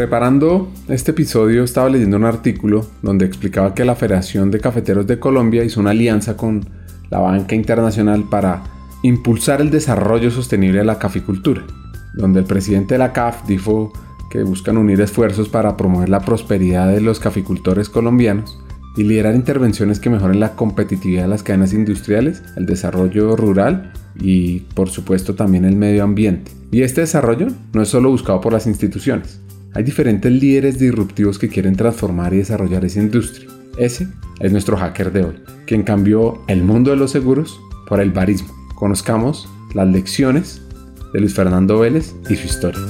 Preparando este episodio estaba leyendo un artículo donde explicaba que la Federación de Cafeteros de Colombia hizo una alianza con la banca internacional para impulsar el desarrollo sostenible de la caficultura, donde el presidente de la CAF dijo que buscan unir esfuerzos para promover la prosperidad de los caficultores colombianos y liderar intervenciones que mejoren la competitividad de las cadenas industriales, el desarrollo rural y por supuesto también el medio ambiente. Y este desarrollo no es solo buscado por las instituciones, hay diferentes líderes disruptivos que quieren transformar y desarrollar esa industria. Ese es nuestro hacker de hoy, quien cambió el mundo de los seguros por el barismo. Conozcamos las lecciones de Luis Fernando Vélez y su historia.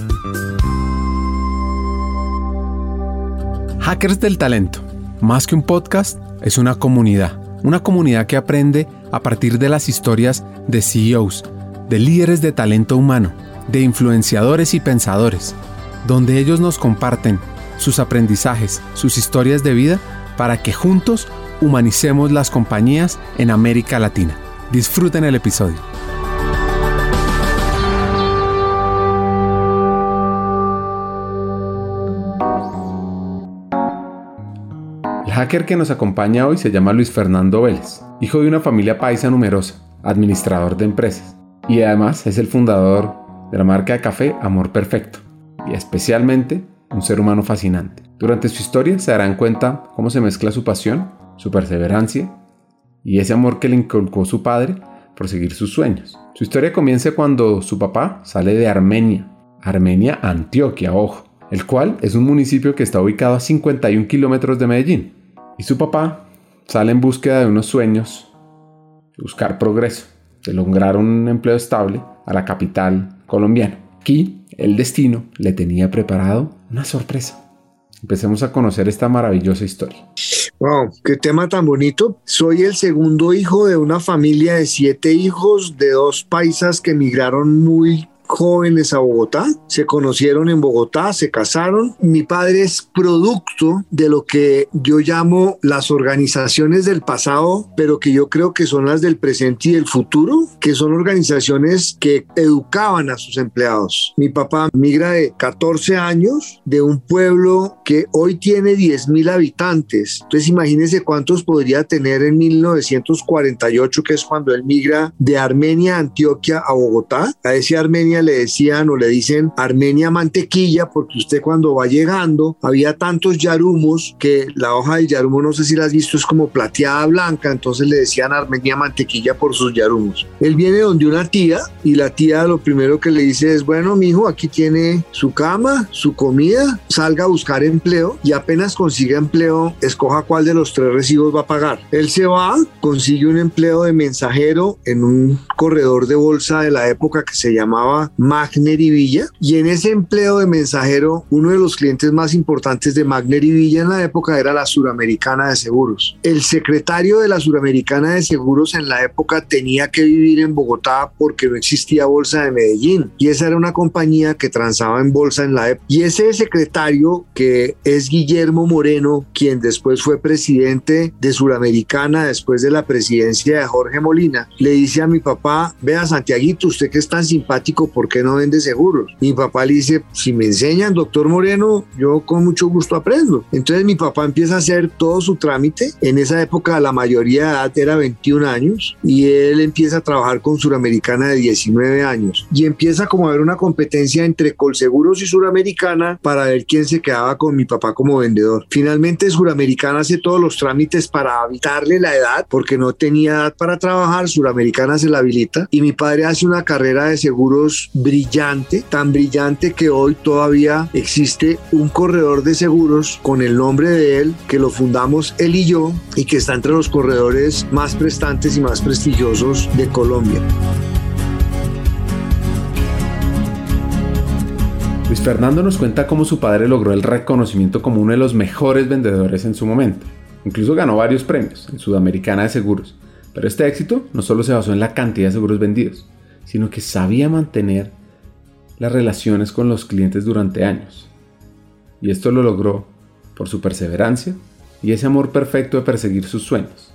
Hackers del Talento. Más que un podcast, es una comunidad. Una comunidad que aprende a partir de las historias de CEOs, de líderes de talento humano, de influenciadores y pensadores donde ellos nos comparten sus aprendizajes, sus historias de vida, para que juntos humanicemos las compañías en América Latina. Disfruten el episodio. El hacker que nos acompaña hoy se llama Luis Fernando Vélez, hijo de una familia paisa numerosa, administrador de empresas, y además es el fundador de la marca de café Amor Perfecto y especialmente un ser humano fascinante. Durante su historia se darán cuenta cómo se mezcla su pasión, su perseverancia y ese amor que le inculcó su padre por seguir sus sueños. Su historia comienza cuando su papá sale de Armenia, Armenia, Antioquia, ojo, el cual es un municipio que está ubicado a 51 kilómetros de Medellín. Y su papá sale en búsqueda de unos sueños, buscar progreso, de lograr un empleo estable a la capital colombiana. Aquí el destino le tenía preparado una sorpresa. Empecemos a conocer esta maravillosa historia. Wow, qué tema tan bonito. Soy el segundo hijo de una familia de siete hijos, de dos paisas que emigraron muy jóvenes a Bogotá, se conocieron en Bogotá, se casaron. Mi padre es producto de lo que yo llamo las organizaciones del pasado, pero que yo creo que son las del presente y del futuro, que son organizaciones que educaban a sus empleados. Mi papá migra de 14 años de un pueblo que hoy tiene 10 mil habitantes. Entonces imagínense cuántos podría tener en 1948, que es cuando él migra de Armenia, Antioquia a Bogotá. A ese Armenia le decían o le dicen Armenia mantequilla porque usted cuando va llegando había tantos yarumos que la hoja del yarumo no sé si la has visto es como plateada blanca entonces le decían Armenia mantequilla por sus yarumos. Él viene donde una tía y la tía lo primero que le dice es bueno mijo aquí tiene su cama su comida salga a buscar empleo y apenas consiga empleo escoja cuál de los tres recibos va a pagar. Él se va consigue un empleo de mensajero en un corredor de bolsa de la época que se llamaba Magner y Villa. Y en ese empleo de mensajero, uno de los clientes más importantes de Magner y Villa en la época era la Suramericana de Seguros. El secretario de la Suramericana de Seguros en la época tenía que vivir en Bogotá porque no existía bolsa de Medellín. Y esa era una compañía que transaba en bolsa en la época. Y ese secretario, que es Guillermo Moreno, quien después fue presidente de Suramericana después de la presidencia de Jorge Molina, le dice a mi papá, vea Santiaguito, usted que es tan simpático, ¿por qué no vende seguros? Mi papá le dice, si me enseñan, doctor Moreno, yo con mucho gusto aprendo. Entonces mi papá empieza a hacer todo su trámite. En esa época la mayoría de edad era 21 años y él empieza a trabajar con Suramericana de 19 años y empieza como a haber una competencia entre Colseguros y Suramericana para ver quién se quedaba con mi papá como vendedor. Finalmente Suramericana hace todos los trámites para evitarle la edad porque no tenía edad para trabajar, Suramericana se la habilita y mi padre hace una carrera de seguros brillante, tan brillante que hoy todavía existe un corredor de seguros con el nombre de él, que lo fundamos él y yo, y que está entre los corredores más prestantes y más prestigiosos de Colombia. Luis Fernando nos cuenta cómo su padre logró el reconocimiento como uno de los mejores vendedores en su momento. Incluso ganó varios premios en Sudamericana de Seguros. Pero este éxito no solo se basó en la cantidad de seguros vendidos, sino que sabía mantener las relaciones con los clientes durante años. Y esto lo logró por su perseverancia y ese amor perfecto de perseguir sus sueños.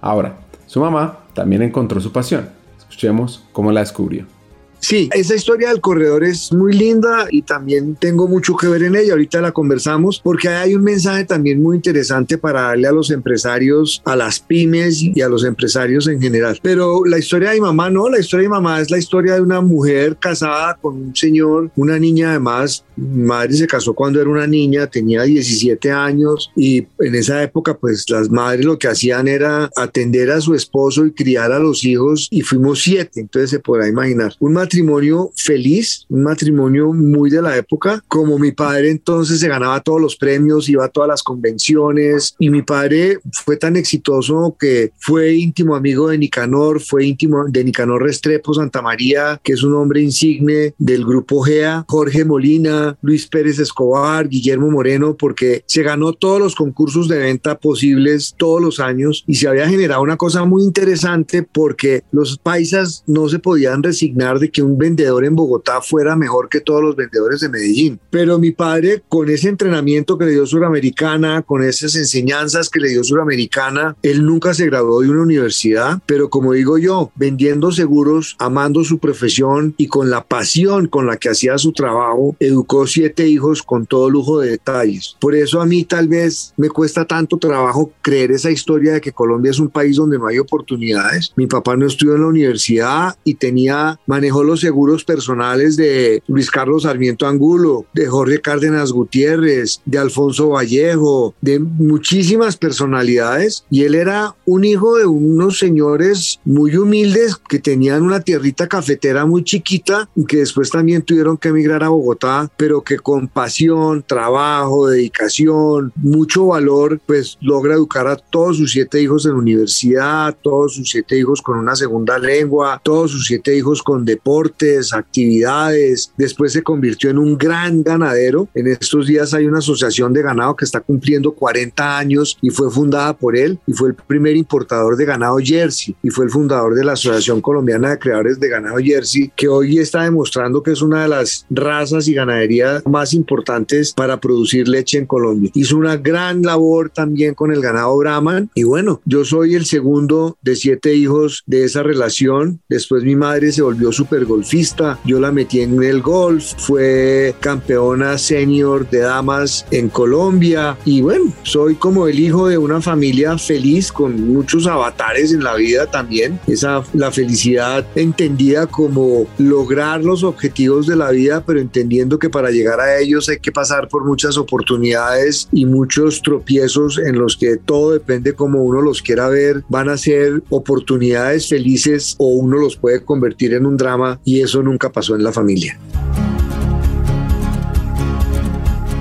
Ahora, su mamá también encontró su pasión. Escuchemos cómo la descubrió. Sí, esa historia del corredor es muy linda y también tengo mucho que ver en ella. Ahorita la conversamos porque hay un mensaje también muy interesante para darle a los empresarios, a las pymes y a los empresarios en general. Pero la historia de mi mamá no, la historia de mi mamá es la historia de una mujer casada con un señor, una niña además. Mi madre se casó cuando era una niña, tenía 17 años y en esa época pues las madres lo que hacían era atender a su esposo y criar a los hijos y fuimos siete, entonces se podrá imaginar. Un matrimonio feliz, un matrimonio muy de la época, como mi padre entonces se ganaba todos los premios, iba a todas las convenciones y mi padre fue tan exitoso que fue íntimo amigo de Nicanor, fue íntimo de Nicanor Restrepo Santa María, que es un hombre insigne del grupo GEA, Jorge Molina, Luis Pérez Escobar, Guillermo Moreno, porque se ganó todos los concursos de venta posibles todos los años y se había generado una cosa muy interesante porque los paisas no se podían resignar de que un vendedor en Bogotá fuera mejor que todos los vendedores de Medellín. Pero mi padre, con ese entrenamiento que le dio Suramericana, con esas enseñanzas que le dio Suramericana, él nunca se graduó de una universidad, pero como digo yo, vendiendo seguros, amando su profesión y con la pasión con la que hacía su trabajo, educó siete hijos con todo lujo de detalles. Por eso a mí tal vez me cuesta tanto trabajo creer esa historia de que Colombia es un país donde no hay oportunidades. Mi papá no estudió en la universidad y tenía, manejó los seguros personales de Luis Carlos Sarmiento Angulo, de Jorge Cárdenas Gutiérrez, de Alfonso Vallejo, de muchísimas personalidades. Y él era un hijo de unos señores muy humildes que tenían una tierrita cafetera muy chiquita y que después también tuvieron que emigrar a Bogotá, pero que con pasión, trabajo, dedicación, mucho valor, pues logra educar a todos sus siete hijos en universidad, todos sus siete hijos con una segunda lengua, todos sus siete hijos con deportes, actividades. Después se convirtió en un gran ganadero. En estos días hay una asociación de ganado que está cumpliendo 40 años y fue fundada por él y fue el primer importador de ganado Jersey y fue el fundador de la Asociación Colombiana de Creadores de Ganado Jersey, que hoy está demostrando que es una de las razas y ganaderías más importantes para producir leche en Colombia. Hizo una gran labor también con el ganado Brahman y bueno, yo soy el segundo de siete hijos de esa relación. Después mi madre se volvió súper golfista, yo la metí en el golf, fue campeona senior de damas en Colombia y bueno, soy como el hijo de una familia feliz con muchos avatares en la vida también. Esa la felicidad entendida como lograr los objetivos de la vida, pero entendiendo que para llegar a ellos hay que pasar por muchas oportunidades y muchos tropiezos en los que todo depende como uno los quiera ver, van a ser oportunidades felices o uno los puede convertir en un drama y eso nunca pasó en la familia.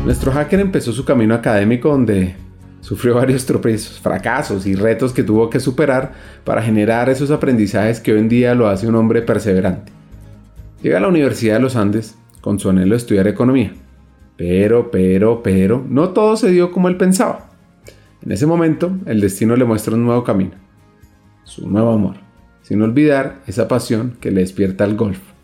Nuestro hacker empezó su camino académico donde sufrió varios tropiezos, fracasos y retos que tuvo que superar para generar esos aprendizajes que hoy en día lo hace un hombre perseverante. Llega a la Universidad de los Andes con su anhelo de estudiar economía. Pero, pero, pero, no todo se dio como él pensaba. En ese momento, el destino le muestra un nuevo camino, su nuevo amor, sin olvidar esa pasión que le despierta al golf.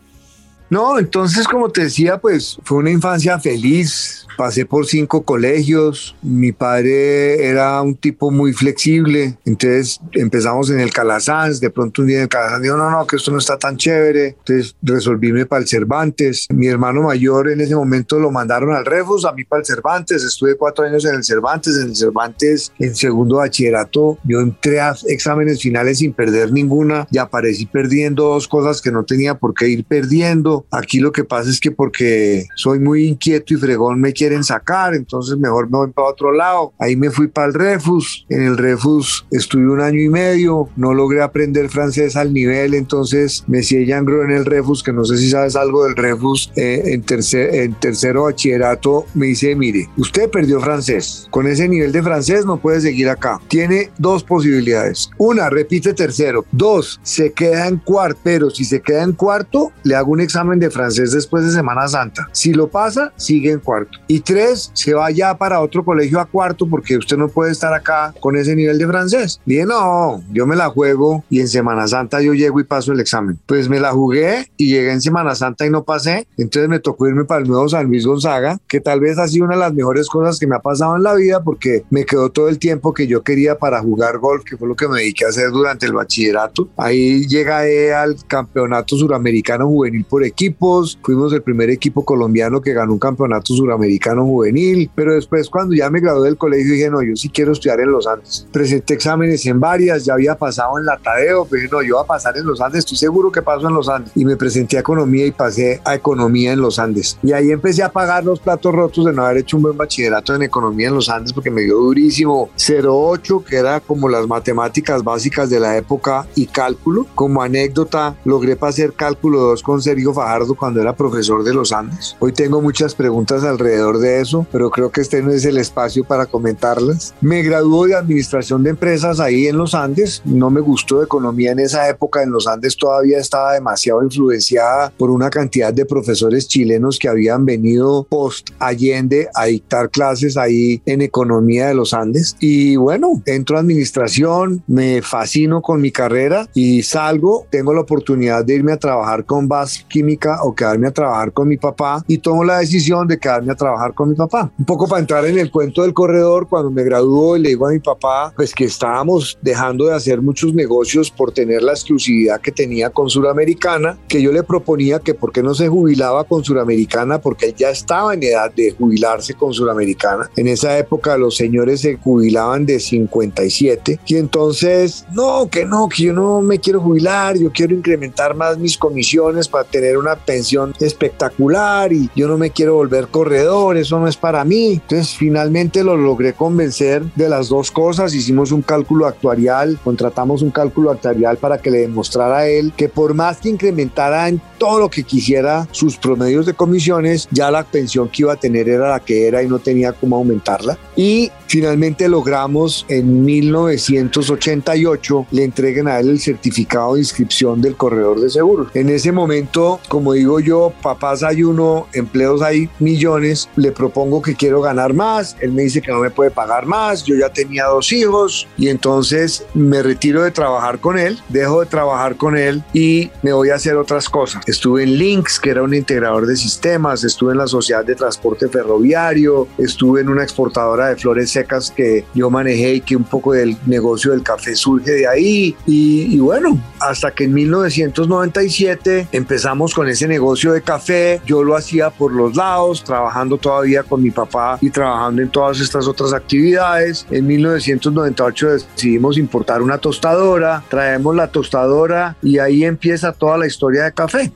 No, entonces como te decía, pues fue una infancia feliz, pasé por cinco colegios, mi padre era un tipo muy flexible, entonces empezamos en el Calasanz, de pronto un día en el Calasanz dijo, no, no, que esto no está tan chévere, entonces resolvíme para el Cervantes, mi hermano mayor en ese momento lo mandaron al Refus, a mí para el Cervantes, estuve cuatro años en el Cervantes, en el Cervantes en segundo bachillerato, yo entré a exámenes finales sin perder ninguna. Y aparecí perdiendo dos cosas que no tenía por qué ir perdiendo, aquí lo que pasa es que porque soy muy inquieto y fregón me quieren sacar, entonces mejor me voy para otro lado. Ahí me fui para el Refus, en el Refus estuve un año y medio, no logré aprender francés al nivel, entonces me Yangro en el Refus, que no sé si sabes algo del Refus, eh, en, tercer, en tercero bachillerato me dice, mire, usted perdió francés, con ese nivel de francés no puede seguir acá. Tiene dos posibilidades. Una, repite tercero. Dos, se queda en cuarto, pero si se queda en cuarto, le hago un examen examen de francés después de Semana Santa. Si lo pasa, sigue en cuarto. Y tres, se va ya para otro colegio a cuarto porque usted no puede estar acá con ese nivel de francés. Dije, no, yo me la juego y en Semana Santa yo llego y paso el examen. Pues me la jugué y llegué en Semana Santa y no pasé. Entonces me tocó irme para el nuevo San Luis Gonzaga, que tal vez ha sido una de las mejores cosas que me ha pasado en la vida porque me quedó todo el tiempo que yo quería para jugar golf, que fue lo que me dediqué a hacer durante el bachillerato. Ahí llegué al campeonato suramericano juvenil por equipos. Fuimos el primer equipo colombiano que ganó un campeonato suramericano juvenil. Pero después, cuando ya me gradué del colegio, dije, no, yo sí quiero estudiar en los Andes. Presenté exámenes en varias, ya había pasado en la Tadeo, pero no, yo voy a pasar en los Andes, estoy seguro que paso en los Andes. Y me presenté a economía y pasé a economía en los Andes. Y ahí empecé a pagar los platos rotos de no haber hecho un buen bachillerato en economía en los Andes porque me dio durísimo 08, que era como las matemáticas básicas de la época y cálculo. Como anécdota, logré pasar cálculo 2 con Sergio Fajardo cuando era profesor de los Andes. Hoy tengo muchas preguntas alrededor de eso, pero creo que este no es el espacio para comentarlas. Me graduó de administración de empresas ahí en los Andes. No me gustó economía en esa época. En los Andes todavía estaba demasiado influenciada por una cantidad de profesores chilenos que habían venido post Allende a dictar clases ahí en economía de los Andes. Y bueno, entro a administración, me fascino con mi carrera y salgo. Tengo la oportunidad de irme a trabajar con BAS Química o quedarme a trabajar con mi papá y tomo la decisión de quedarme a trabajar con mi papá. Un poco para entrar en el cuento del corredor, cuando me graduó y le digo a mi papá, pues que estábamos dejando de hacer muchos negocios por tener la exclusividad que tenía con Suramericana, que yo le proponía que por qué no se jubilaba con Suramericana, porque él ya estaba en edad de jubilarse con Suramericana. En esa época los señores se jubilaban de 57 y entonces, no, que no, que yo no me quiero jubilar, yo quiero incrementar más mis comisiones para tener una pensión espectacular y yo no me quiero volver corredor, eso no es para mí. Entonces finalmente lo logré convencer de las dos cosas, hicimos un cálculo actuarial, contratamos un cálculo actuarial para que le demostrara a él que por más que incrementara en todo lo que quisiera sus promedios de comisiones, ya la pensión que iba a tener era la que era y no tenía cómo aumentarla. Y finalmente logramos en 1988 le entreguen a él el certificado de inscripción del corredor de seguros. En ese momento, como digo yo, papás hay uno, empleos hay millones, le propongo que quiero ganar más, él me dice que no me puede pagar más, yo ya tenía dos hijos y entonces me retiro de trabajar con él, dejo de trabajar con él y me voy a hacer otras cosas. Estuve en Links, que era un integrador de sistemas, estuve en la Sociedad de Transporte Ferroviario, estuve en una exportadora de flores secas que yo manejé y que un poco del negocio del café surge de ahí. Y, y bueno, hasta que en 1997 empezamos con ese negocio de café, yo lo hacía por los lados, trabajando todavía con mi papá y trabajando en todas estas otras actividades. En 1998 decidimos importar una tostadora, traemos la tostadora y ahí empieza toda la historia de café.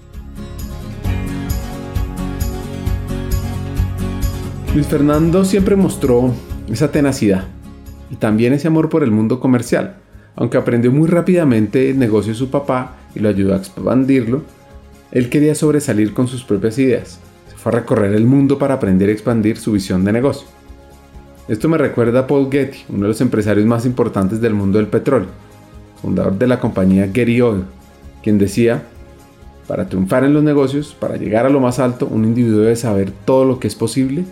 Luis Fernando siempre mostró esa tenacidad y también ese amor por el mundo comercial. Aunque aprendió muy rápidamente el negocio de su papá y lo ayudó a expandirlo, él quería sobresalir con sus propias ideas. Se fue a recorrer el mundo para aprender a expandir su visión de negocio. Esto me recuerda a Paul Getty, uno de los empresarios más importantes del mundo del petróleo, fundador de la compañía Getty Oil, quien decía, para triunfar en los negocios, para llegar a lo más alto, un individuo debe saber todo lo que es posible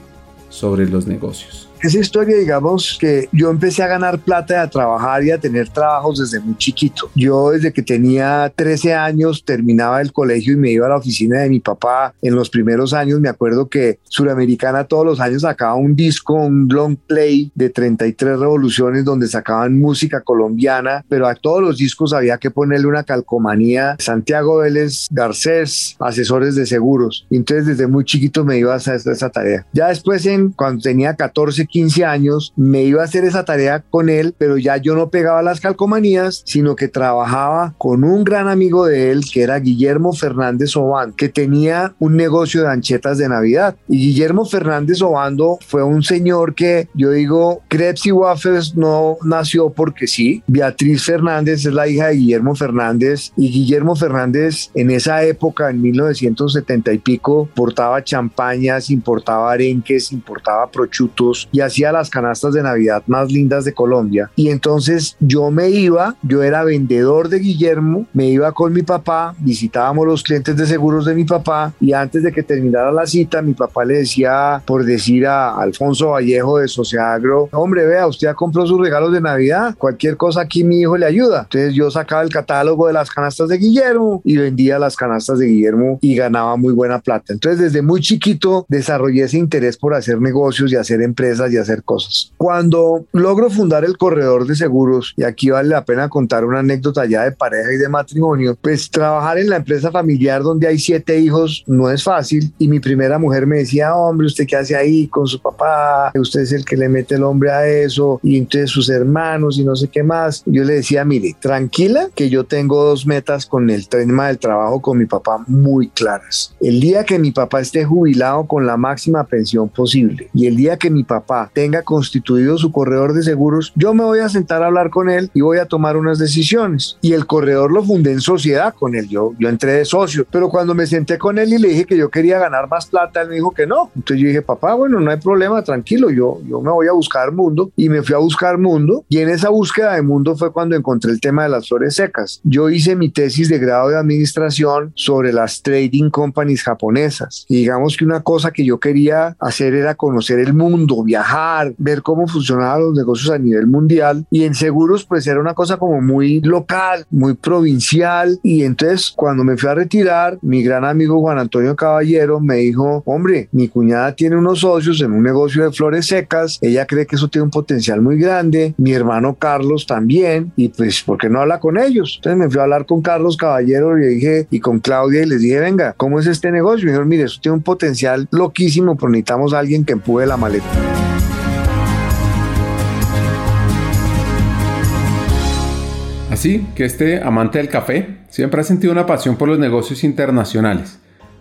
sobre los negocios esa historia, digamos que yo empecé a ganar plata y a trabajar y a tener trabajos desde muy chiquito. Yo desde que tenía 13 años terminaba el colegio y me iba a la oficina de mi papá. En los primeros años me acuerdo que Suramericana todos los años sacaba un disco, un long play de 33 revoluciones donde sacaban música colombiana, pero a todos los discos había que ponerle una calcomanía. Santiago Vélez Garcés, asesores de seguros. Entonces desde muy chiquito me iba a hacer esa tarea. Ya después, en, cuando tenía 14, 15 años, me iba a hacer esa tarea con él, pero ya yo no pegaba las calcomanías, sino que trabajaba con un gran amigo de él, que era Guillermo Fernández Obán, que tenía un negocio de anchetas de Navidad. Y Guillermo Fernández Obando fue un señor que yo digo, Krebs y Waffles no nació porque sí. Beatriz Fernández es la hija de Guillermo Fernández y Guillermo Fernández en esa época, en 1970 y pico, portaba champañas, importaba arenques, importaba prochutos y hacía las canastas de Navidad más lindas de Colombia. Y entonces yo me iba, yo era vendedor de Guillermo, me iba con mi papá, visitábamos los clientes de seguros de mi papá y antes de que terminara la cita, mi papá le decía, por decir a Alfonso Vallejo de Sociagro, hombre, vea, usted ya compró sus regalos de Navidad, cualquier cosa aquí mi hijo le ayuda. Entonces yo sacaba el catálogo de las canastas de Guillermo y vendía las canastas de Guillermo y ganaba muy buena plata. Entonces desde muy chiquito desarrollé ese interés por hacer negocios y hacer empresas y hacer cosas. Cuando logro fundar el corredor de seguros, y aquí vale la pena contar una anécdota ya de pareja y de matrimonio, pues trabajar en la empresa familiar donde hay siete hijos no es fácil y mi primera mujer me decía, hombre, ¿usted qué hace ahí con su papá? Usted es el que le mete el hombre a eso y entonces sus hermanos y no sé qué más. Yo le decía, mire, tranquila que yo tengo dos metas con el tema del trabajo con mi papá muy claras. El día que mi papá esté jubilado con la máxima pensión posible y el día que mi papá tenga constituido su corredor de seguros, yo me voy a sentar a hablar con él y voy a tomar unas decisiones. Y el corredor lo fundé en sociedad con él. Yo, yo entré de socio, pero cuando me senté con él y le dije que yo quería ganar más plata, él me dijo que no. Entonces yo dije, papá, bueno, no hay problema, tranquilo, yo, yo me voy a buscar mundo y me fui a buscar mundo. Y en esa búsqueda de mundo fue cuando encontré el tema de las flores secas. Yo hice mi tesis de grado de administración sobre las trading companies japonesas. Y digamos que una cosa que yo quería hacer era conocer el mundo, viajar, ver cómo funcionaban los negocios a nivel mundial. Y en seguros, pues era una cosa como muy local, muy provincial. Y entonces, cuando me fui a retirar, mi gran amigo Juan Antonio Caballero me dijo, hombre, mi cuñada tiene unos socios en un negocio de flores secas. Ella cree que eso tiene un potencial muy grande. Mi hermano Carlos también. Y pues, ¿por qué no habla con ellos? Entonces me fui a hablar con Carlos Caballero y le dije, y con Claudia, y les dije, venga, ¿cómo es este negocio? Me dijeron, mire, eso tiene un potencial loquísimo, pero necesitamos a alguien que empuje la maleta. Así que este amante del café siempre ha sentido una pasión por los negocios internacionales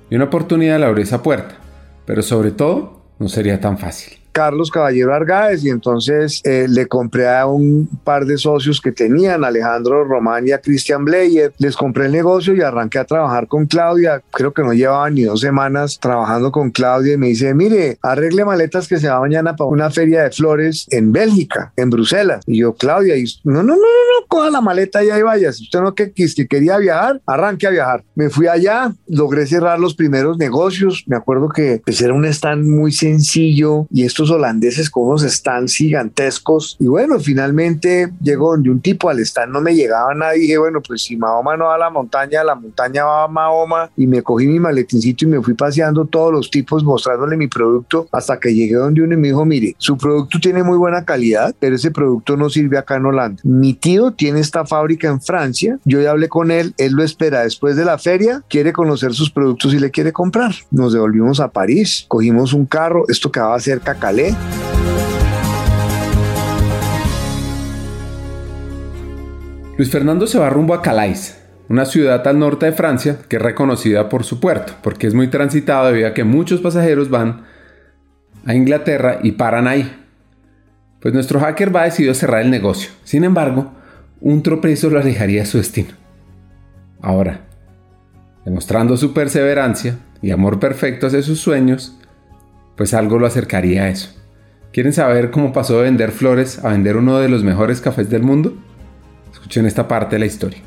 y una oportunidad le abrió esa puerta, pero sobre todo no sería tan fácil. Carlos Caballero Argáez y entonces eh, le compré a un par de socios que tenían, Alejandro Román y a Christian Bleyer, les compré el negocio y arranqué a trabajar con Claudia, creo que no llevaban ni dos semanas trabajando con Claudia y me dice, mire, arregle maletas que se va mañana para una feria de flores en Bélgica, en Bruselas. Y yo, Claudia, y, no, no, no, no, no, coja la maleta y ahí vaya, si usted no que, que quería viajar, arranque a viajar. Me fui allá, logré cerrar los primeros negocios, me acuerdo que pues, era un stand muy sencillo y esto holandeses con unos stands gigantescos. Y bueno, finalmente llegó donde un tipo al stand no me llegaba nada. Dije, bueno, pues si Mahoma no va a la montaña, la montaña va a Mahoma. Y me cogí mi maletincito y me fui paseando todos los tipos mostrándole mi producto hasta que llegué donde uno y me dijo, mire, su producto tiene muy buena calidad, pero ese producto no sirve acá en Holanda. Mi tío tiene esta fábrica en Francia. Yo ya hablé con él, él lo espera después de la feria, quiere conocer sus productos y le quiere comprar. Nos devolvimos a París, cogimos un carro, esto quedaba cerca Luis Fernando se va rumbo a Calais, una ciudad al norte de Francia que es reconocida por su puerto, porque es muy transitado debido a que muchos pasajeros van a Inglaterra y paran ahí. Pues nuestro hacker va a decidir cerrar el negocio. Sin embargo, un tropiezo lo alejaría de su destino. Ahora, demostrando su perseverancia y amor perfecto hacia sus sueños, pues algo lo acercaría a eso. ¿Quieren saber cómo pasó de vender flores a vender uno de los mejores cafés del mundo? Escuchen esta parte de la historia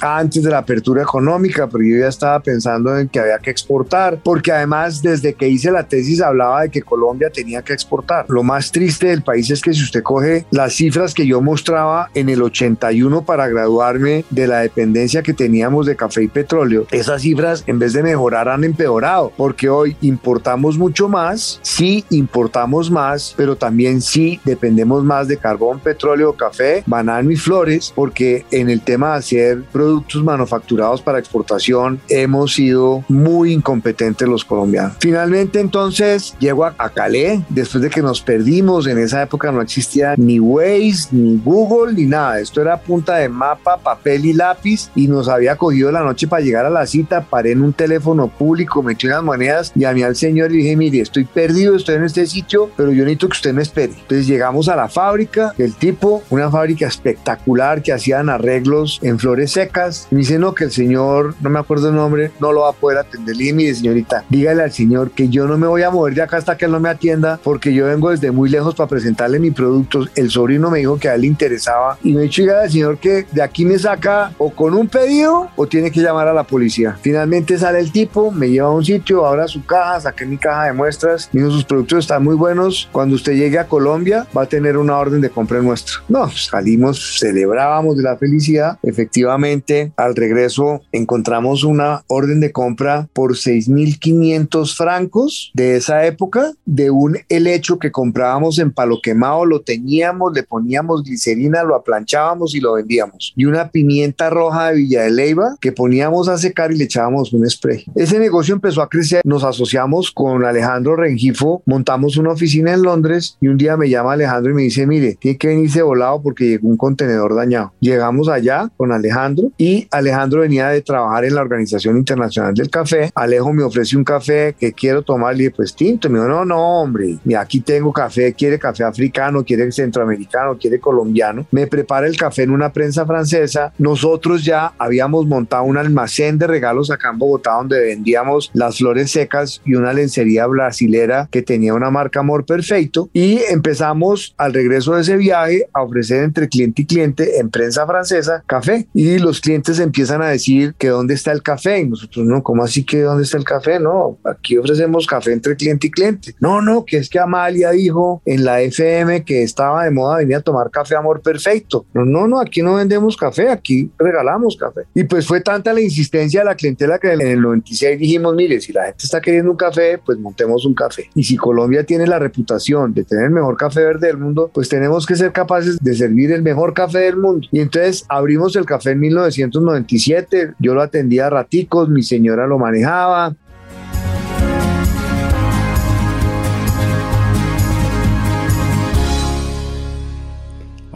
antes de la apertura económica, pero yo ya estaba pensando en que había que exportar, porque además desde que hice la tesis hablaba de que Colombia tenía que exportar. Lo más triste del país es que si usted coge las cifras que yo mostraba en el 81 para graduarme de la dependencia que teníamos de café y petróleo, esas cifras en vez de mejorar han empeorado, porque hoy importamos mucho más, sí importamos más, pero también sí dependemos más de carbón, petróleo, café, banano y flores, porque en el tema de hacer productos manufacturados para exportación hemos sido muy incompetentes los colombianos. Finalmente entonces llego a, Calais, después de que nos perdimos, en esa época no existía ni Waze, ni Google, ni nada, esto era punta de mapa, papel y lápiz y nos había cogido la noche para llegar a la cita, paré en un teléfono público, metí unas monedas, llamé al señor y dije, mire, estoy perdido, estoy en este sitio, pero yo necesito que usted me espere. Entonces llegamos a la fábrica, el tipo, una fábrica espectacular que hacían arreglos en flores secas Me dice, no, que el señor, no me acuerdo el nombre, no lo va a poder atender. Dije, mire, señorita, dígale al señor que yo no me voy a mover de acá hasta que él no me atienda, porque yo vengo desde muy lejos para presentarle mi producto. El sobrino me dijo que a él le interesaba y me dicho, dígale al señor que de aquí me saca o con un pedido o tiene que llamar a la policía. Finalmente sale el tipo, me lleva a un sitio, ahora su caja, saqué mi caja de muestras, y sus productos están muy buenos. Cuando usted llegue a Colombia, va a tener una orden de compra nuestra. No, salimos, celebrábamos de la felicidad. Efectivamente, al regreso encontramos una orden de compra por 6.500 francos de esa época de un helecho que comprábamos en palo quemado, lo teníamos, le poníamos glicerina, lo aplanchábamos y lo vendíamos. Y una pimienta roja de Villa de Leiva que poníamos a secar y le echábamos un spray. Ese negocio empezó a crecer, nos asociamos con Alejandro Rengifo, montamos una oficina en Londres y un día me llama Alejandro y me dice, mire, tiene que venirse volado porque llegó un contenedor dañado. Llegamos allá con Alejandro y Alejandro venía de trabajar en la Organización Internacional del Café. Alejo me ofrece un café que quiero tomar, y pues tinto. Me dijo, no, no, hombre, aquí tengo café, quiere café africano, quiere centroamericano, quiere colombiano. Me prepara el café en una prensa francesa. Nosotros ya habíamos montado un almacén de regalos acá en Bogotá donde vendíamos las flores secas y una lencería brasilera que tenía una marca Amor Perfecto y empezamos al regreso de ese viaje a ofrecer entre cliente y cliente en prensa francesa café y los clientes empiezan a decir que dónde está el café y nosotros no, ¿cómo así que dónde está el café? No, aquí ofrecemos café entre cliente y cliente. No, no, que es que Amalia dijo en la FM que estaba de moda venir a tomar café Amor Perfecto. No, no, no, aquí no vendemos café, aquí regalamos café. Y pues fue tanta la insistencia de la clientela que en el 96 dijimos, mire, si la gente está queriendo un café, pues montemos un café. Y si Colombia tiene la reputación de tener el mejor café verde del mundo, pues tenemos que ser capaces de servir el mejor café del mundo. Y entonces abrimos el café en 1997, yo lo atendía a raticos, mi señora lo manejaba,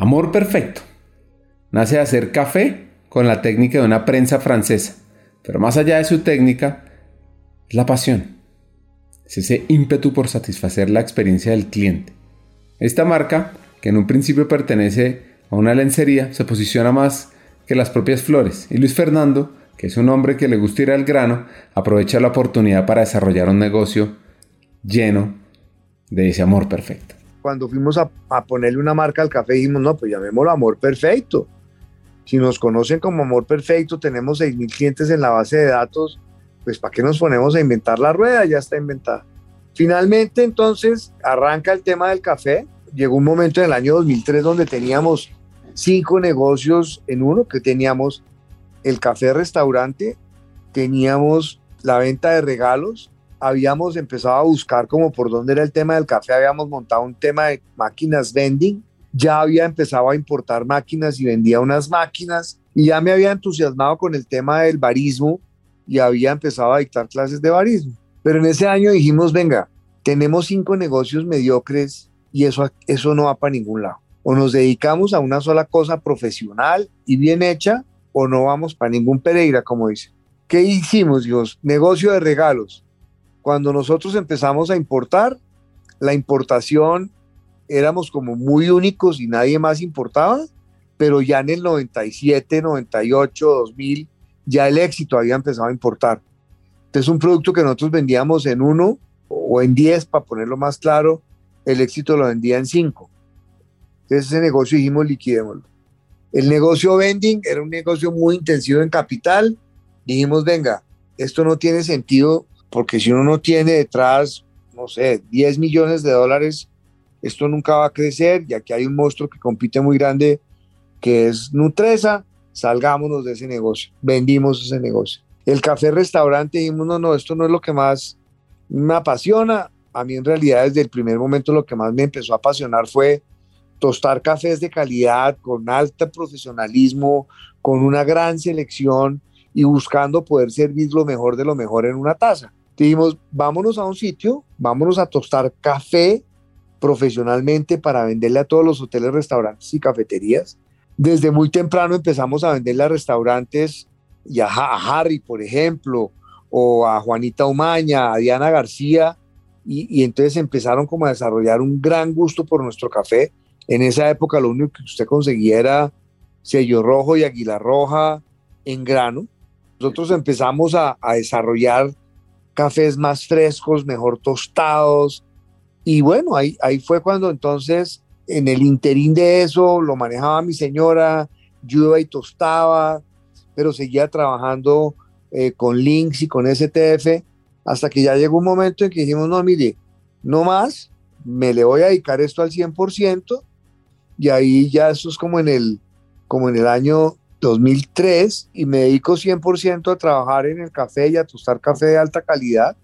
Amor perfecto. Nace de hacer café con la técnica de una prensa francesa, pero más allá de su técnica, es la pasión. Es ese ímpetu por satisfacer la experiencia del cliente. Esta marca, que en un principio pertenece a una lencería, se posiciona más que las propias flores, y Luis Fernando, que es un hombre que le gusta ir al grano, aprovecha la oportunidad para desarrollar un negocio lleno de ese amor perfecto cuando fuimos a, ponerle una marca al café, dijimos, no, pues llamémoslo Amor Perfecto. Si nos conocen como Amor Perfecto, tenemos 6.000 clientes en la base de datos, pues ¿para qué nos ponemos a inventar la rueda? Ya está inventada. Finalmente, entonces, arranca el tema del café. Llegó un momento en el año 2003 donde teníamos cinco negocios en uno, que teníamos el café restaurante, teníamos la venta de regalos, habíamos empezado a buscar como por dónde era el tema del café, habíamos montado un tema de máquinas vending, ya había empezado a importar máquinas y vendía unas máquinas y ya me había entusiasmado con el tema del barismo y había empezado a dictar clases de barismo. Pero en ese año dijimos, venga, tenemos cinco negocios mediocres y eso, eso no va para ningún lado. O nos dedicamos a una sola cosa profesional y bien hecha o no vamos para ningún Pereira, como dice. ¿Qué hicimos, Dios? Negocio de regalos cuando nosotros empezamos a importar, la importación éramos como muy únicos y nadie más importaba, pero ya en el 97, 98, 2000, ya el éxito había empezado a importar. Entonces un producto que nosotros vendíamos en uno o en diez, para ponerlo más claro, el éxito lo vendía en cinco. Entonces ese negocio dijimos liquidémoslo. El negocio vending era un negocio muy intensivo en capital. Dijimos, venga, esto no tiene sentido porque si uno no tiene detrás, no sé, 10 millones de dólares, esto nunca va a crecer, ya que hay un monstruo que compite muy grande, que es Nutresa, salgámonos de ese negocio, vendimos ese negocio. El café restaurante, dijimos, no, no, esto no es lo que más me apasiona. A mí en realidad desde el primer momento lo que más me empezó a apasionar fue tostar cafés de calidad, con alto profesionalismo, con una gran selección y buscando poder servir lo mejor de lo mejor en una taza dijimos, vámonos a un sitio, vámonos a tostar café profesionalmente para venderle a todos los hoteles, restaurantes y cafeterías. Desde muy temprano empezamos a venderle a restaurantes y a, Harry, por ejemplo, o a Juanita Umaña, a Diana García, y, y, entonces empezaron como a desarrollar un gran gusto por nuestro café. En esa época lo único que usted conseguía era sello rojo y águila roja, en grano. Nosotros empezamos a, desarrollar cafés más frescos, mejor tostados. Y bueno, ahí, ahí fue cuando entonces, en el interín de eso, lo manejaba mi señora, yo iba y tostaba, pero seguía trabajando eh, con Links y con STF, hasta que ya llegó un momento en que dijimos, no, mire, no más, me le voy a dedicar esto al 100%, y ahí ya eso es como en el, como en el año 2003, y me dedico 100% a trabajar en el café y a tostar café de alta calidad.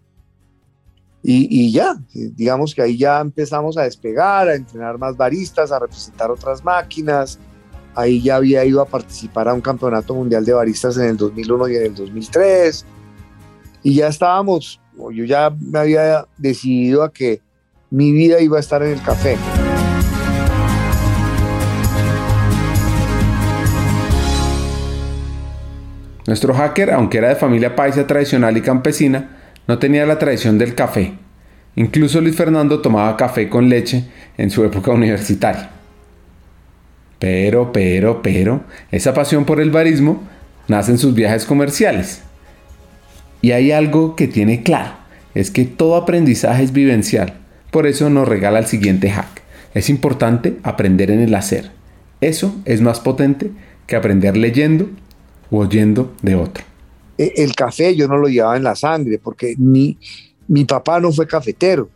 Y, y, ya, digamos que ahí ya empezamos a despegar, a entrenar más baristas, a representar otras máquinas, Ahí ya había ido a participar a un campeonato mundial de baristas en el 2001 y en el 2003. Y ya estábamos, yo ya me había decidido a que mi vida iba a estar en el café. Nuestro hacker, aunque era de familia paisa tradicional y campesina, no tenía la tradición del café. Incluso Luis Fernando tomaba café con leche en su época universitaria. Pero, pero, pero, esa pasión por el barismo nace en sus viajes comerciales. Y hay algo que tiene claro, es que todo aprendizaje es vivencial. Por eso nos regala el siguiente hack. Es importante aprender en el hacer. Eso es más potente que aprender leyendo oyendo de otro. E, el café yo no lo llevaba en la sangre porque mi, mi papá no fue cafetero.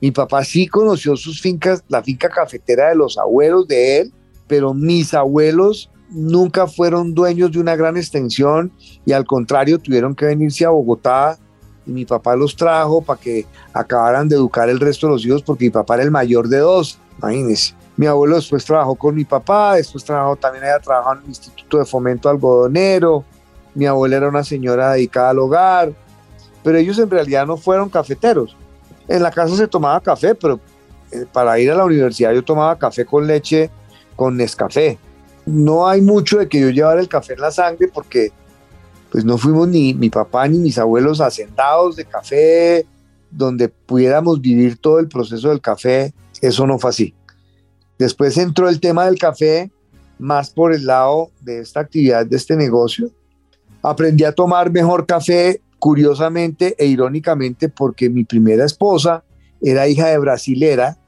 Mi papá sí conoció sus fincas, la finca cafetera de los abuelos de él, pero mis abuelos nunca fueron dueños de una gran extensión y al contrario tuvieron que venirse a Bogotá y mi papá los trajo para que acabaran de educar el resto de los hijos porque mi papá era el mayor de dos, imagínense. Mi abuelo después trabajó con mi papá, después trabajó también había trabajado en el Instituto de Fomento Algodonero, mi abuela era una señora dedicada al hogar, pero ellos en realidad no fueron cafeteros. En la casa se tomaba café, pero eh, para ir a la universidad yo tomaba café con leche con Nescafé. No hay mucho de que yo llevara el café en la sangre porque pues no fuimos ni mi papá ni mis abuelos hacendados de café donde pudiéramos vivir todo el proceso del café. Eso no fue así. Después entró el tema del café más por el lado de esta actividad, de este negocio. Aprendí a tomar mejor café, curiosamente e irónicamente, porque mi primera esposa era hija de brasilera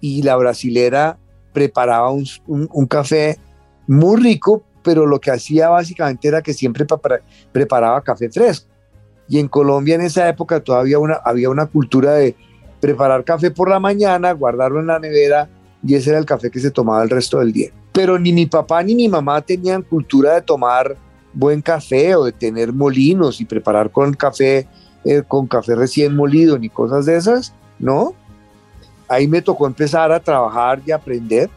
y la brasilera preparaba un, café muy rico, pero lo que hacía básicamente era que siempre preparaba café fresco. Y en Colombia en esa época todavía había una cultura de preparar café por la mañana, guardarlo en la nevera y ese era el café que se tomaba el resto del día. Pero ni mi papá ni mi mamá tenían cultura de tomar buen café o de tener molinos y preparar con café, eh, con café recién molido ni cosas de esas, ¿no? ahí me tocó empezar a trabajar y aprender.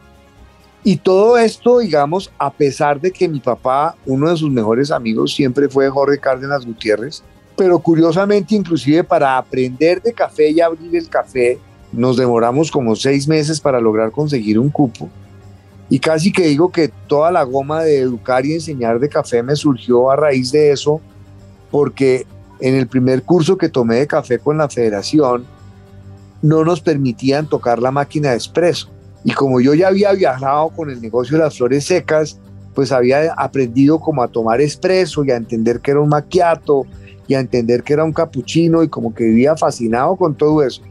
Y todo esto, digamos, a pesar de que mi papá, uno de sus mejores amigos, siempre fue Jorge Cárdenas Gutiérrez, pero curiosamente, inclusive para aprender de café y abrir el café, nos demoramos como seis meses para lograr conseguir un cupo. Y casi que digo que toda la goma de educar y enseñar de café me surgió a raíz de eso, porque en el primer curso que tomé de café con la federación, no nos permitían tocar la máquina de expreso. Y como yo ya había viajado con el negocio de las flores secas, pues había aprendido como a tomar expreso y a entender que era un maquiato y a entender que era un capuchino y como que vivía fascinado con todo eso.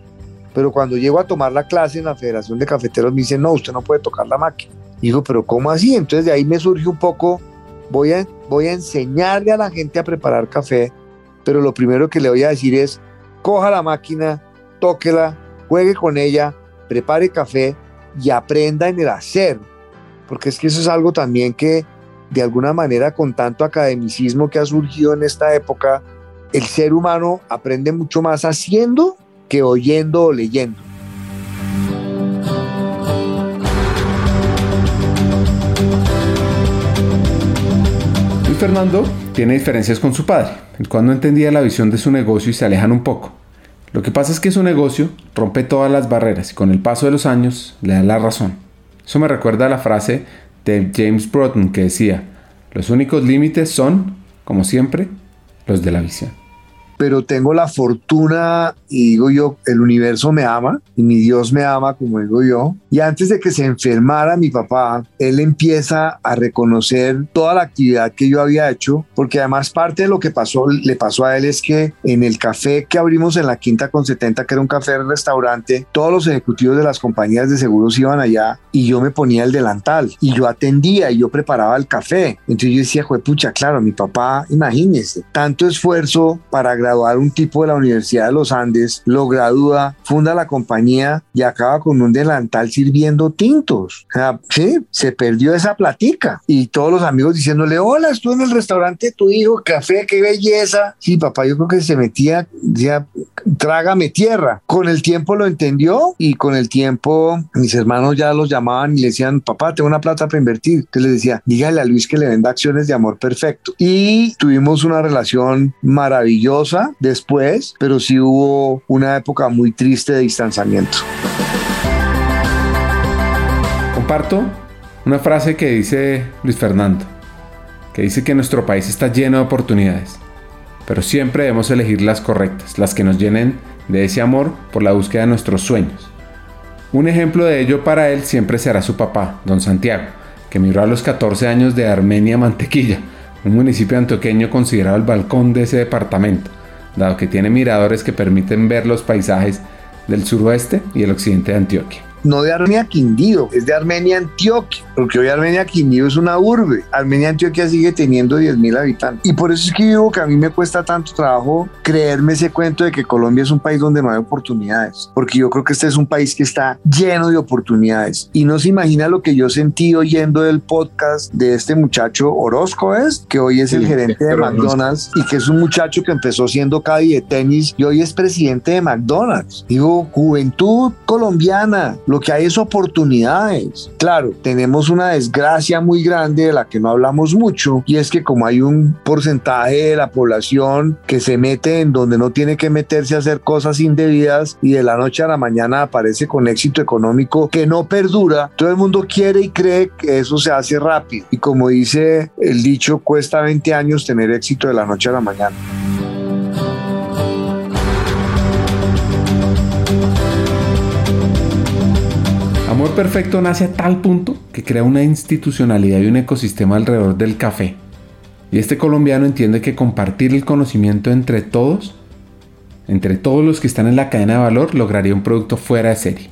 Pero cuando llego a tomar la clase en la Federación de Cafeteros me dicen, no, usted no puede tocar la máquina. Y digo, pero ¿cómo así? Entonces de ahí me surge un poco, voy a, voy a enseñarle a la gente a preparar café, pero lo primero que le voy a decir es, coja la máquina, tóquela, juegue con ella, prepare café y aprenda en el hacer. Porque es que eso es algo también que de alguna manera con tanto academicismo que ha surgido en esta época, el ser humano aprende mucho más haciendo que oyendo o leyendo. Luis Fernando tiene diferencias con su padre, el cual no entendía la visión de su negocio y se alejan un poco. Lo que pasa es que su negocio rompe todas las barreras y con el paso de los años le da la razón. Eso me recuerda a la frase de James Broughton que decía, los únicos límites son, como siempre, los de la visión. Pero tengo la fortuna y digo yo, el universo me ama y mi Dios me ama, como digo yo. Y antes de que se enfermara mi papá, él empieza a reconocer toda la actividad que yo había hecho, porque además parte de lo que pasó, le pasó a él es que en el café que abrimos en la Quinta con 70, que era un café restaurante, todos los ejecutivos de las compañías de seguros iban allá y yo me ponía el delantal y yo atendía y yo preparaba el café. Entonces yo decía, pucha, claro, mi papá, imagínese, tanto esfuerzo para graduar un tipo de la Universidad de los Andes, lo gradúa, funda la compañía y acaba con un delantal sirviendo tintos. O sea, sí, se perdió esa platica y todos los amigos diciéndole, hola, estuve en el restaurante de tu hijo, café, qué belleza. Sí, papá, yo creo que se metía, decía, trágame tierra. Con el tiempo lo entendió y con el tiempo mis hermanos ya los llamaban y le decían, papá, tengo una plata para invertir. Entonces le decía, dígale a Luis que le venda acciones de amor perfecto. Y tuvimos una relación maravillosa después, pero sí hubo una época muy triste de distanciamiento. Comparto una frase que dice Luis Fernando, que dice que nuestro país está lleno de oportunidades, pero siempre debemos elegir las correctas, las que nos llenen de ese amor por la búsqueda de nuestros sueños. Un ejemplo de ello para él siempre será su papá, don Santiago, que migró a los 14 años de Armenia Mantequilla, un municipio antioqueño considerado el balcón de ese departamento, dado que tiene miradores que permiten ver los paisajes del suroeste y el occidente de Antioquia no de Armenia Quindío, es de Armenia Antioquia, porque hoy Armenia Quindío es una urbe. Armenia Antioquia sigue teniendo 10.000 habitantes. Y por eso es que digo que a mí me cuesta tanto trabajo creerme ese cuento de que Colombia es un país donde no hay oportunidades, porque yo creo que este es un país que está lleno de oportunidades. Y no se imagina lo que yo sentí oyendo el podcast de este muchacho Orozco, ¿es? Que hoy es el gerente de McDonald's y que es un muchacho que empezó siendo caddy de tenis y hoy es presidente de McDonald's. Digo, juventud colombiana, lo que hay es oportunidades. Claro, tenemos una desgracia muy grande de la que no hablamos mucho y es que como hay un porcentaje de la población que se mete en donde no tiene que meterse a hacer cosas indebidas y de la noche a la mañana aparece con éxito económico que no perdura, todo el mundo quiere y cree que eso se hace rápido. Y como dice el dicho, cuesta 20 años tener éxito de la noche a la mañana. Amor Perfecto nace a tal punto que crea una institucionalidad y un ecosistema alrededor del café. Y este colombiano entiende que compartir el conocimiento entre todos, entre todos los que están en la cadena de valor, lograría un producto fuera de serie.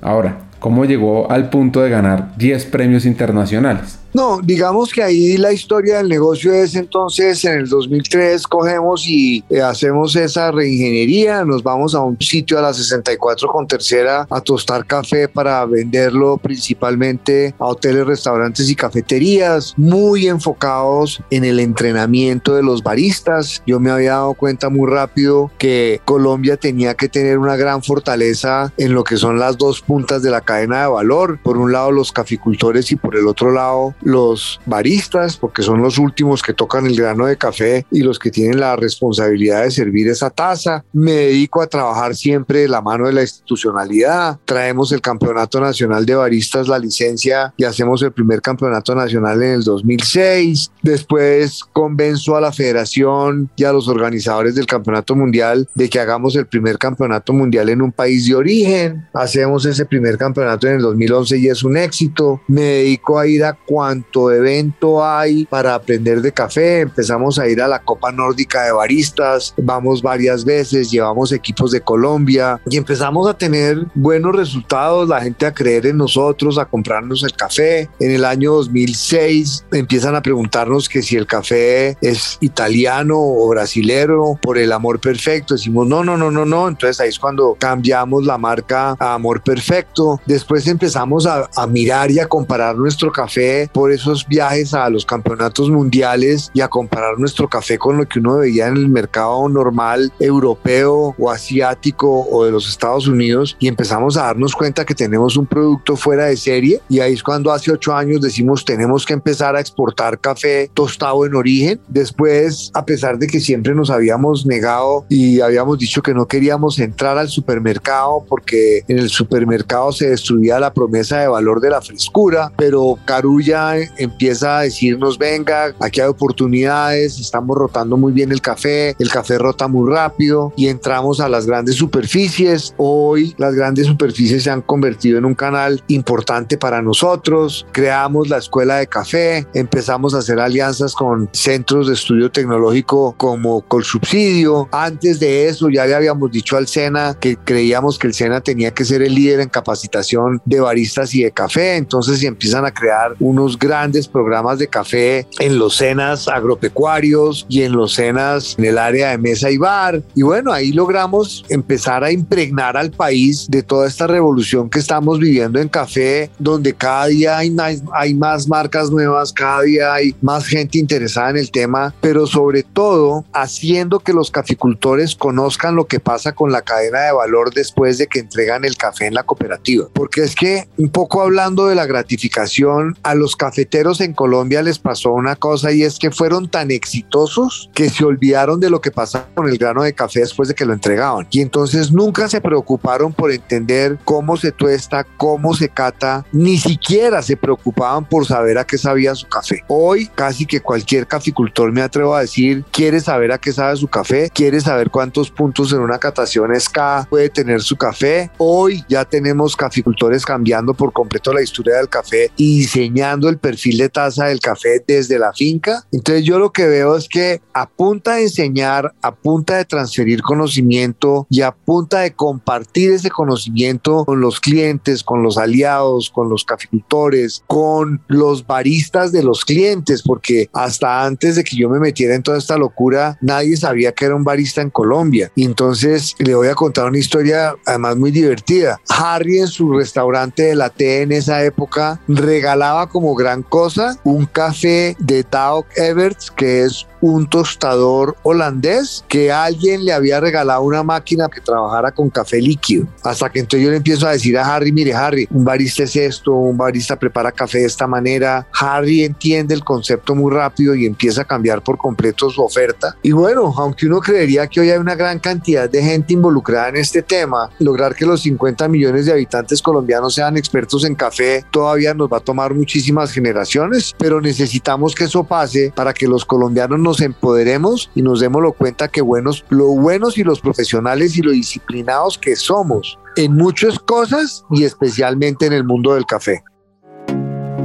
Ahora, ¿cómo llegó al punto de ganar 10 premios internacionales? No, digamos que ahí la historia del negocio es entonces en el 2003 cogemos y eh, hacemos esa reingeniería, nos vamos a un sitio a la 64 con tercera a tostar café para venderlo principalmente a hoteles, restaurantes y cafeterías, muy enfocados en el entrenamiento de los baristas. Yo me había dado cuenta muy rápido que Colombia tenía que tener una gran fortaleza en lo que son las dos puntas de la cadena de valor, por un lado los caficultores y por el otro lado los baristas, porque son los últimos que tocan el grano de café y los que tienen la responsabilidad de servir esa taza. Me dedico a trabajar siempre de la mano de la institucionalidad. Traemos el Campeonato Nacional de Baristas, la licencia, y hacemos el primer Campeonato Nacional en el 2006. Después convenzo a la federación y a los organizadores del Campeonato Mundial de que hagamos el primer Campeonato Mundial en un país de origen. Hacemos ese primer campeonato en el 2011 y es un éxito. Me dedico a ir a cuando cuánto evento hay para aprender de café. Empezamos a ir a la Copa Nórdica de Baristas, vamos varias veces, llevamos equipos de Colombia y empezamos a tener buenos resultados, la gente a creer en nosotros, a comprarnos el café. En el año 2006 empiezan a preguntarnos que si el café es italiano o brasilero por el amor perfecto. Decimos, no, no, no, no, no. Entonces ahí es cuando cambiamos la marca a amor perfecto. Después empezamos a, a mirar y a comparar nuestro café por esos viajes a los campeonatos mundiales y a comparar nuestro café con lo que uno veía en el mercado normal europeo o asiático o de los Estados Unidos y empezamos a darnos cuenta que tenemos un producto fuera de serie y ahí es cuando hace ocho años decimos tenemos que empezar a exportar café tostado en origen. Después, a pesar de que siempre nos habíamos negado y habíamos dicho que no queríamos entrar al supermercado porque en el supermercado se destruía la promesa de valor de la frescura, pero Carulla empieza a decirnos, venga, aquí hay oportunidades, estamos rotando muy bien el café, el café rota muy rápido y entramos a las grandes superficies. Hoy las grandes superficies se han convertido en un canal importante para nosotros. Creamos la escuela de café, empezamos a hacer alianzas con centros de estudio tecnológico como Colsubsidio. Antes de eso ya le habíamos dicho al SENA que creíamos que el SENA tenía que ser el líder en capacitación de baristas y de café. Entonces se empiezan a crear unos grandes programas de café en los SENAs agropecuarios y en los SENAs en el área de mesa y bar. Y bueno, ahí logramos empezar a impregnar al país de toda esta revolución que estamos viviendo en café, donde cada día hay más, hay más marcas nuevas, cada día hay más gente interesada en el tema, pero sobre todo haciendo que los caficultores conozcan lo que pasa con la cadena de valor después de que entregan el café en la cooperativa. Porque es que un poco hablando de la gratificación, a los cafeteros en Colombia les pasó una cosa y es que fueron tan exitosos que se olvidaron de lo que pasaba con el grano de café después de que lo entregaban. Y entonces nunca se preocuparon por entender cómo se tuesta, cómo se cata, ni siquiera se preocupaban por saber a qué sabía su café. Hoy casi que cualquier caficultor me atrevo a decir quiere saber a qué sabe su café, quiere saber cuántos puntos en una catación SK puede tener su café. Hoy ya tenemos caficultores cambiando por completo la historia del café y diseñando el perfil de taza del café desde la finca. Entonces yo lo que veo es que a punta de enseñar, a punta de transferir conocimiento y a punta de compartir ese conocimiento con los clientes, con los aliados, con los caficultores, con los baristas de los clientes, porque hasta antes de que yo me metiera en toda esta locura, nadie sabía que era un barista en Colombia. Y entonces le voy a contar una historia además muy divertida. Harry en su restaurante de la T en esa época regalaba como gran cosa un café de Doug Everts, que es un tostador holandés que alguien le había regalado una máquina que trabajara con café líquido. Hasta que entonces yo le empiezo a decir a Harry, mire Harry, un barista es esto, un barista prepara café de esta manera. Harry entiende el concepto muy rápido y empieza a cambiar por completo su oferta. Y bueno, aunque uno creería que hoy hay una gran cantidad de gente involucrada en este tema, lograr que los 50 millones de habitantes colombianos sean expertos en café todavía nos va a tomar muchísimas generaciones, pero necesitamos que eso pase para que los colombianos nos empoderemos y nos demos cuenta que buenos, lo buenos y los profesionales y lo disciplinados que somos en muchas cosas y especialmente en el mundo del café.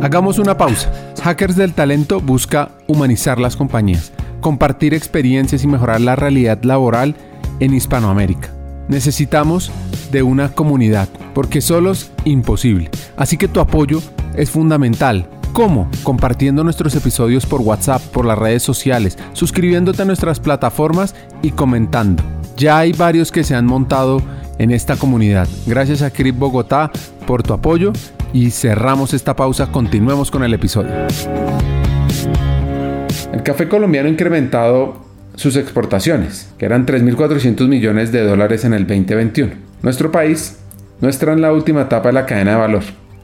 Hagamos una pausa. Hackers del Talento busca humanizar las compañías, compartir experiencias y mejorar la realidad laboral en Hispanoamérica. Necesitamos de una comunidad, porque solos imposible. Así que tu apoyo es fundamental ¿Cómo? Compartiendo nuestros episodios por WhatsApp, por las redes sociales, suscribiéndote a nuestras plataformas y comentando. Ya hay varios que se han montado en esta comunidad. Gracias a Crip Bogotá por tu apoyo y cerramos esta pausa. Continuemos con el episodio. El café colombiano ha incrementado sus exportaciones, que eran 3.400 millones de dólares en el 2021. Nuestro país no está en la última etapa de la cadena de valor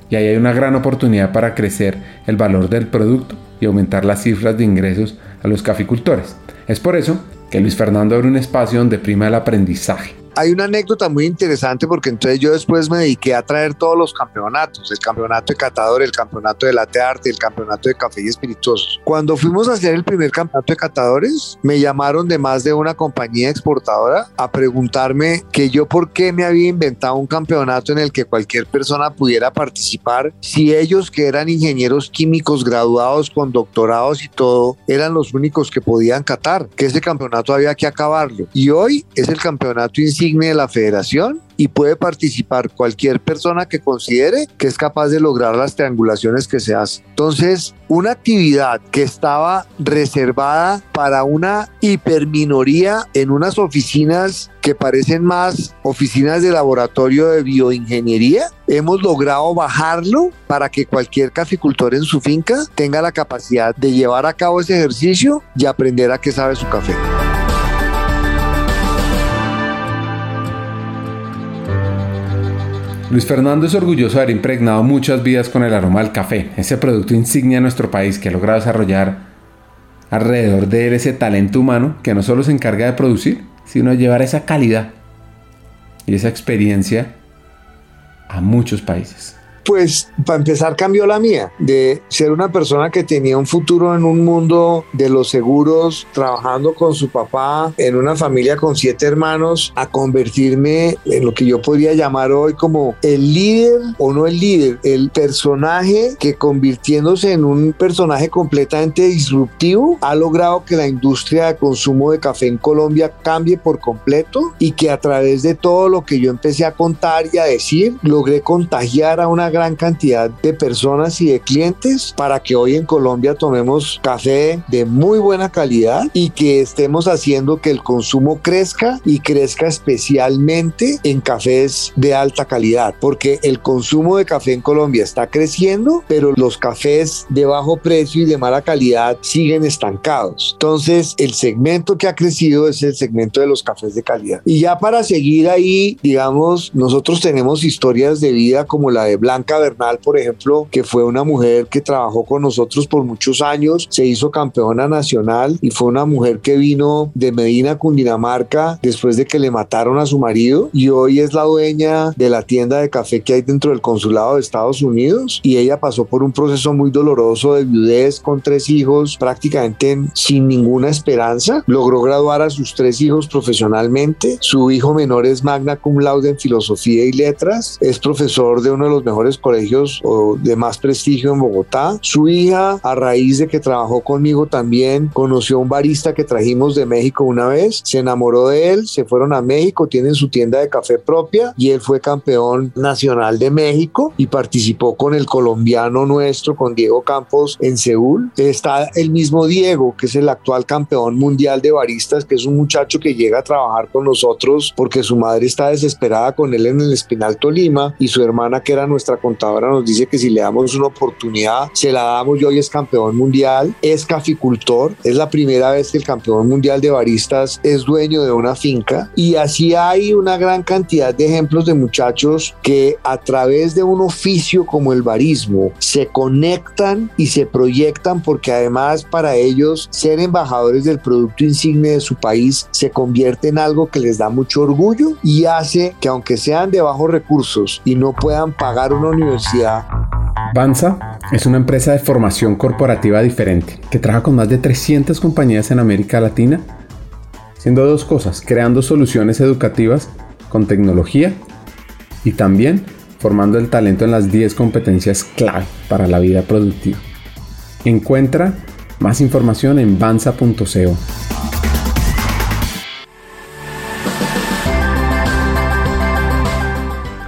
y ahí hay una gran oportunidad para crecer el valor del producto y aumentar las cifras de ingresos a los caficultores. Es por eso que Luis Fernando abre un espacio donde prima el aprendizaje hay una anécdota muy interesante porque entonces yo después me dediqué a traer todos los campeonatos, el campeonato de catador, el campeonato de latte arte, el campeonato de café y espirituosos. Cuando fuimos a hacer el primer campeonato de catadores, me llamaron de más de una compañía exportadora a preguntarme que yo por qué me había inventado un campeonato en el que cualquier persona pudiera participar si ellos que eran ingenieros químicos graduados con doctorados y todo eran los únicos que podían catar, que ese campeonato había que acabarlo. Y hoy es el campeonato insignia de la federación y puede participar cualquier persona que considere que es capaz de lograr las triangulaciones que se hacen. Entonces, una actividad que estaba reservada para una hiperminoría en unas oficinas que parecen más oficinas de laboratorio de bioingeniería, hemos logrado bajarlo para que cualquier caficultor en su finca tenga la capacidad de llevar a cabo ese ejercicio y aprender a qué sabe su café. Luis Fernando es orgulloso de haber impregnado muchas vidas con el aroma del café, ese producto insignia de nuestro país que ha logrado desarrollar alrededor de él ese talento humano que no solo se encarga de producir, sino de llevar esa calidad y esa experiencia a muchos países. Pues para empezar cambió la mía, de ser una persona que tenía un futuro en un mundo de los seguros, trabajando con su papá en una familia con siete hermanos, a convertirme en lo que yo podría llamar hoy como el líder o no el líder, el personaje que convirtiéndose en un personaje completamente disruptivo ha logrado que la industria de consumo de café en Colombia cambie por completo y que a través de todo lo que yo empecé a contar y a decir, logré contagiar a una gran cantidad de personas y de clientes para que hoy en Colombia tomemos café de muy buena calidad y que estemos haciendo que el consumo crezca y crezca especialmente en cafés de alta calidad, porque el consumo de café en Colombia está creciendo, pero los cafés de bajo precio y de mala calidad siguen estancados. Entonces, el segmento que ha crecido es el segmento de los cafés de calidad. Y ya para seguir ahí, digamos, nosotros tenemos historias de vida como la de Blanca Bernal, por ejemplo, que fue una mujer que trabajó con nosotros por muchos años, se hizo campeona nacional y fue una mujer que vino de Medina, Cundinamarca, después de que le mataron a su marido y hoy es la dueña de la tienda de café que hay dentro del consulado de Estados Unidos y ella pasó por un proceso muy doloroso de viudez con tres hijos, prácticamente sin ninguna esperanza. Logró graduar a sus tres hijos profesionalmente. Su hijo menor es magna cum laude en filosofía y letras. Es profesor de uno de los mejores colegios o de más prestigio en Bogotá. Su hija, a raíz de que trabajó conmigo también, conoció a un barista que trajimos de México una vez. Se enamoró de él, se fueron a México, tienen su tienda de café propia y él fue campeón nacional de México y participó con el colombiano nuestro, con Diego Campos en Seúl. Está el mismo Diego, que es el actual campeón mundial de baristas, que es un muchacho que llega a trabajar con nosotros porque su madre está desesperada con él en el Espinal Tolima y su hermana, que era nuestra contadora, nos dice que si le damos una oportunidad, se la damos. Y hoy es campeón mundial, es caficultor, es la primera vez que el campeón mundial de baristas es dueño de una finca. Y así hay una gran cantidad de ejemplos de muchachos que a través de un oficio como el barismo se conectan y se proyectan porque además para ellos ser embajadores del producto insigne de su país se convierte en algo que les da mucho orgullo y hace que aunque sean de bajos recursos y no puedan pagar una universidad, Banza es una empresa de formación corporativa diferente que trabaja con más de 300 compañías en América Latina, haciendo dos cosas, creando soluciones educativas con tecnología y también formando el talento en las 10 competencias clave para la vida productiva. Encuentra más información en banza.co.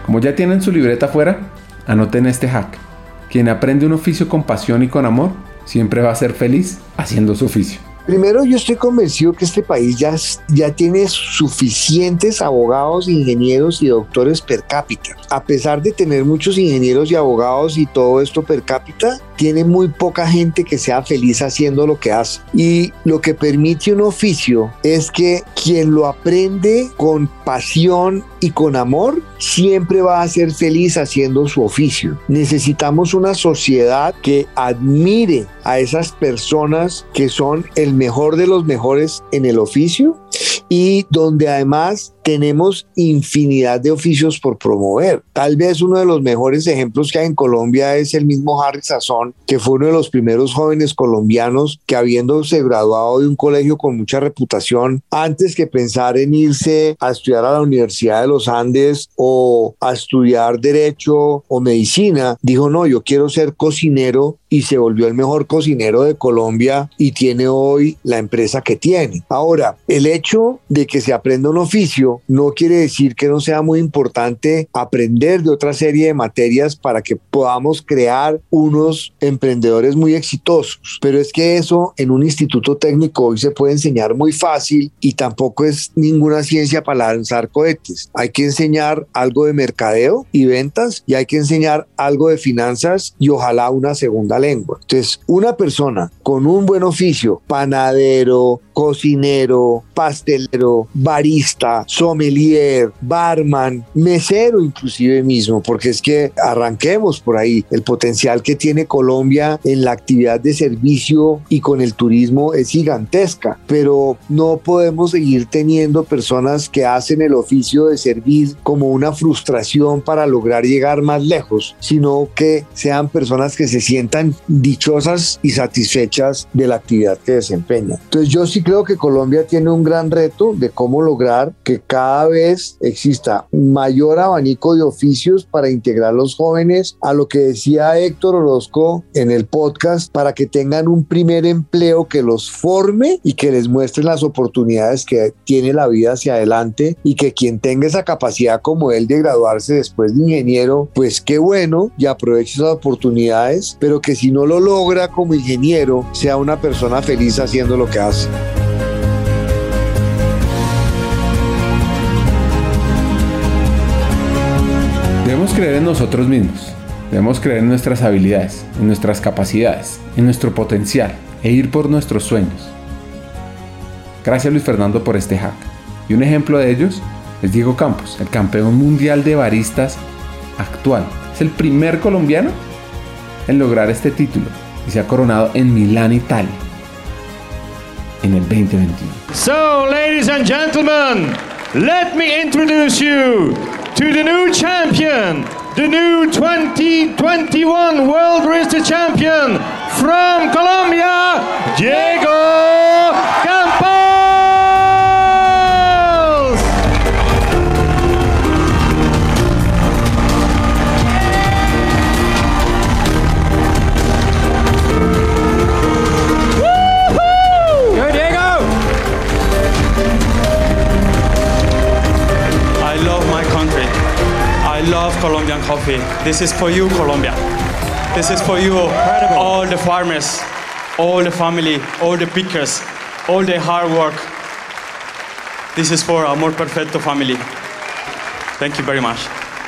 Como ya tienen su libreta afuera, anoten este hack. Quien aprende un oficio con pasión y con amor, siempre va a ser feliz haciendo su oficio. Primero, yo estoy convencido que este país ya, ya tiene suficientes abogados, ingenieros y doctores per cápita. A pesar de tener muchos ingenieros y abogados y todo esto per cápita, tiene muy poca gente que sea feliz haciendo lo que hace. Y lo que permite un oficio es que quien lo aprende con pasión y con amor, siempre va a ser feliz haciendo su oficio. Necesitamos una sociedad que admire a esas personas que son el mejor de los mejores en el oficio y donde además tenemos infinidad de oficios por promover. Tal vez uno de los mejores ejemplos que hay en Colombia es el mismo Harry Sazón, que fue uno de los primeros jóvenes colombianos que habiéndose graduado de un colegio con mucha reputación, antes que pensar en irse a estudiar a la Universidad de los Andes o a estudiar derecho o medicina, dijo, no, yo quiero ser cocinero y se volvió el mejor cocinero de Colombia y tiene hoy la empresa que tiene. Ahora, el hecho de que se aprenda un oficio no quiere decir que no sea muy importante aprender de otra serie de materias para que podamos crear unos emprendedores muy exitosos. Pero es que eso en un instituto técnico hoy se puede enseñar muy fácil y tampoco es ninguna ciencia para lanzar cohetes. Hay que enseñar algo de mercadeo y ventas y hay que enseñar algo de finanzas y ojalá una segunda la lengua. Entonces, una persona con un buen oficio, panadero, cocinero, pastelero, barista, sommelier, barman, mesero inclusive mismo, porque es que arranquemos por ahí. El potencial que tiene Colombia en la actividad de servicio y con el turismo es gigantesca, pero no podemos seguir teniendo personas que hacen el oficio de servir como una frustración para lograr llegar más lejos, sino que sean personas que se sientan dichosas y satisfechas de la actividad que desempeñan. Entonces yo sí creo que Colombia tiene un gran reto de cómo lograr que cada vez exista mayor abanico de oficios para integrar a los jóvenes a lo que decía Héctor Orozco en el podcast, para que tengan un primer empleo que los forme y que les muestre las oportunidades que tiene la vida hacia adelante y que quien tenga esa capacidad como él de graduarse después de ingeniero, pues qué bueno y aproveche esas oportunidades, pero que si no lo logra como ingeniero, sea una persona feliz haciendo lo que hace. Debemos creer en nosotros mismos. Debemos creer en nuestras habilidades, en nuestras capacidades, en nuestro potencial e ir por nuestros sueños. Gracias Luis Fernando por este hack. Y un ejemplo de ellos es Diego Campos, el campeón mundial de baristas actual. Es el primer colombiano en lograr este título y se ha coronado en Milán, Italia, en el 2021. So, ladies and gentlemen, let me introduce you to the new champion, the new 2021 World Wrestling Champion from Colombia, Diego coffee. This is for you, Colombia. This is for you, all the farmers, all the family, all the pickers, all the hard work. This is for Amor Perfecto family. Thank you very much.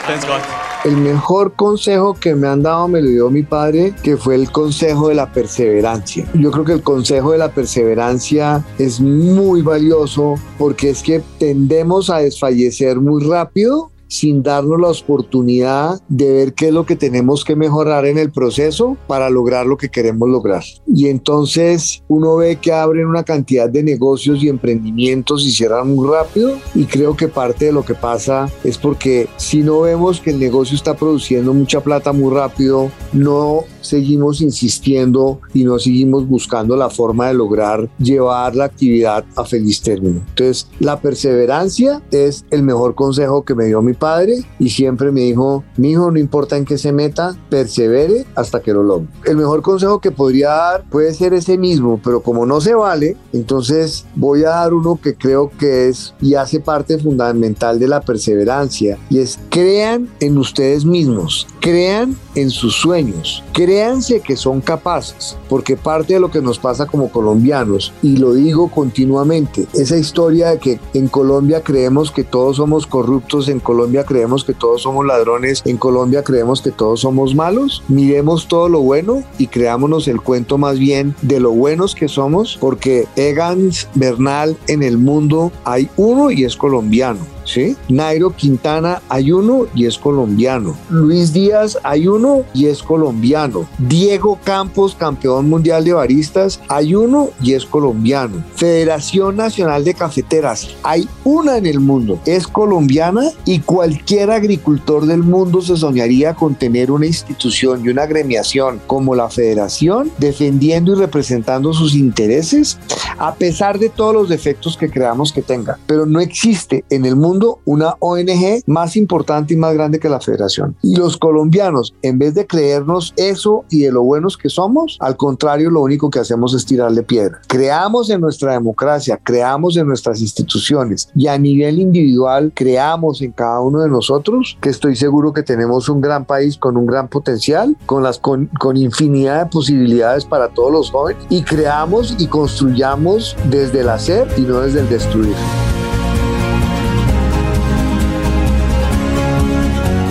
Thanks God. El mejor consejo que me han dado me lo dio mi padre, que fue el consejo de la perseverancia. Yo creo que el consejo de la perseverancia es muy valioso porque es que tendemos a desfallecer muy rápido sin darnos la oportunidad de ver qué es lo que tenemos que mejorar en el proceso para lograr lo que queremos lograr. Y entonces uno ve que abren una cantidad de negocios y emprendimientos y cierran muy rápido y creo que parte de lo que pasa es porque si no vemos que el negocio está produciendo mucha plata muy rápido, no seguimos insistiendo y no seguimos buscando la forma de lograr llevar la actividad a feliz término. Entonces, la perseverancia es el mejor consejo que me dio mi padre y siempre me dijo, mi hijo, no importa en qué se meta, persevere hasta que lo logre. El mejor consejo que podría dar puede ser ese mismo, pero como no se vale, entonces voy a dar uno que creo que es y hace parte fundamental de la perseverancia y es crean en ustedes mismos, crean en sus sueños, créanse que son capaces, porque parte de lo que nos pasa como colombianos, y lo digo continuamente, esa historia de que en Colombia creemos que todos somos corruptos, en Colombia creemos que todos somos ladrones, en Colombia creemos que todos somos malos, miremos todo lo bueno y creámonos el cuento más bien de lo buenos que somos, porque Egans Bernal en el mundo hay uno y es colombiano. Nairo Quintana hay uno y es colombiano. Luis Díaz hay uno y es colombiano. Diego Campos, campeón mundial de baristas, hay uno y es colombiano. Federación Nacional de Cafeteras, hay una en el mundo, es colombiana y cualquier agricultor del mundo se soñaría con tener una institución y una agremiación como la Federación defendiendo y representando sus intereses a pesar de todos los defectos que creamos que tenga. Pero no existe en el mundo una ONG más importante y más grande que la federación. Y los colombianos, en vez de creernos eso y de lo buenos que somos, al contrario, lo único que hacemos es tirarle piedra. Creamos en nuestra democracia, creamos en nuestras instituciones y a nivel individual creamos en cada uno de nosotros, que estoy seguro que tenemos un gran país con un gran potencial, con, las, con, con infinidad de posibilidades para todos los jóvenes y creamos y construyamos desde el hacer y no desde el destruir.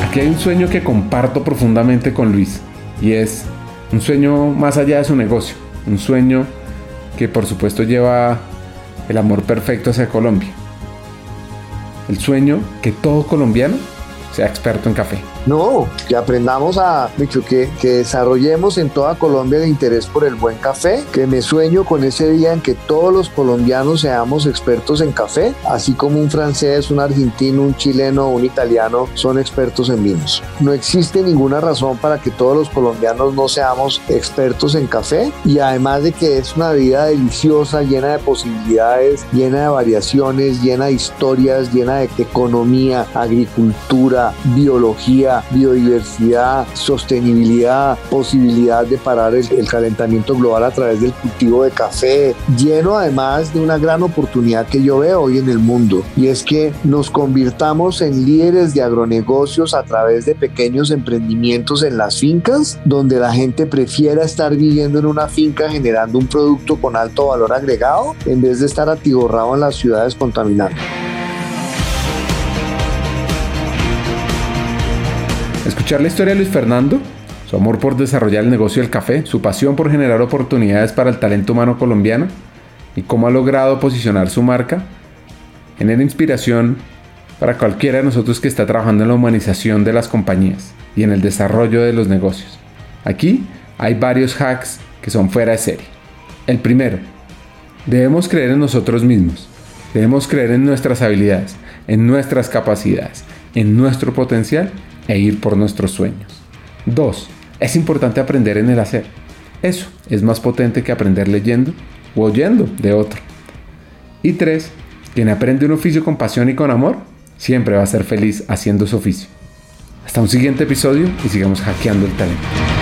Aquí hay un sueño que comparto profundamente con Luis y es Un sueño más allá de su negocio. Un sueño que por supuesto lleva el amor perfecto hacia Colombia. El sueño que todo colombiano sea experto en café. No, que aprendamos a, Micho, que, que desarrollemos en toda Colombia el interés por el buen café, que me sueño con ese día en que todos los colombianos seamos expertos en café, así como un francés, un argentino, un chileno, un italiano son expertos en vinos. No existe ninguna razón para que todos los colombianos no seamos expertos en café y además de que es una vida deliciosa, llena de posibilidades, llena de variaciones, llena de historias, llena de economía, agricultura, biología, biodiversidad, sostenibilidad, posibilidad de parar el, calentamiento global a través del cultivo de café, lleno además de una gran oportunidad que yo veo hoy en el mundo y es que nos convirtamos en líderes de agronegocios a través de pequeños emprendimientos en las fincas donde la gente prefiera estar viviendo en una finca generando un producto con alto valor agregado en vez de estar atiborrado en las ciudades contaminando. Escuchar la historia de Luis Fernando, su amor por desarrollar el negocio del café, su pasión por generar oportunidades para el talento humano colombiano y cómo ha logrado posicionar su marca, genera inspiración para cualquiera de nosotros que está trabajando en la humanización de las compañías y en el desarrollo de los negocios. Aquí hay varios hacks que son fuera de serie. El primero, debemos creer en nosotros mismos, debemos creer en nuestras habilidades, en nuestras capacidades, en nuestro potencial e ir por nuestros sueños. 2. Es importante aprender en el hacer. Eso es más potente que aprender leyendo o oyendo de otro. Y 3. Quien aprende un oficio con pasión y con amor, siempre va a ser feliz haciendo su oficio. Hasta un siguiente episodio y sigamos hackeando el talento.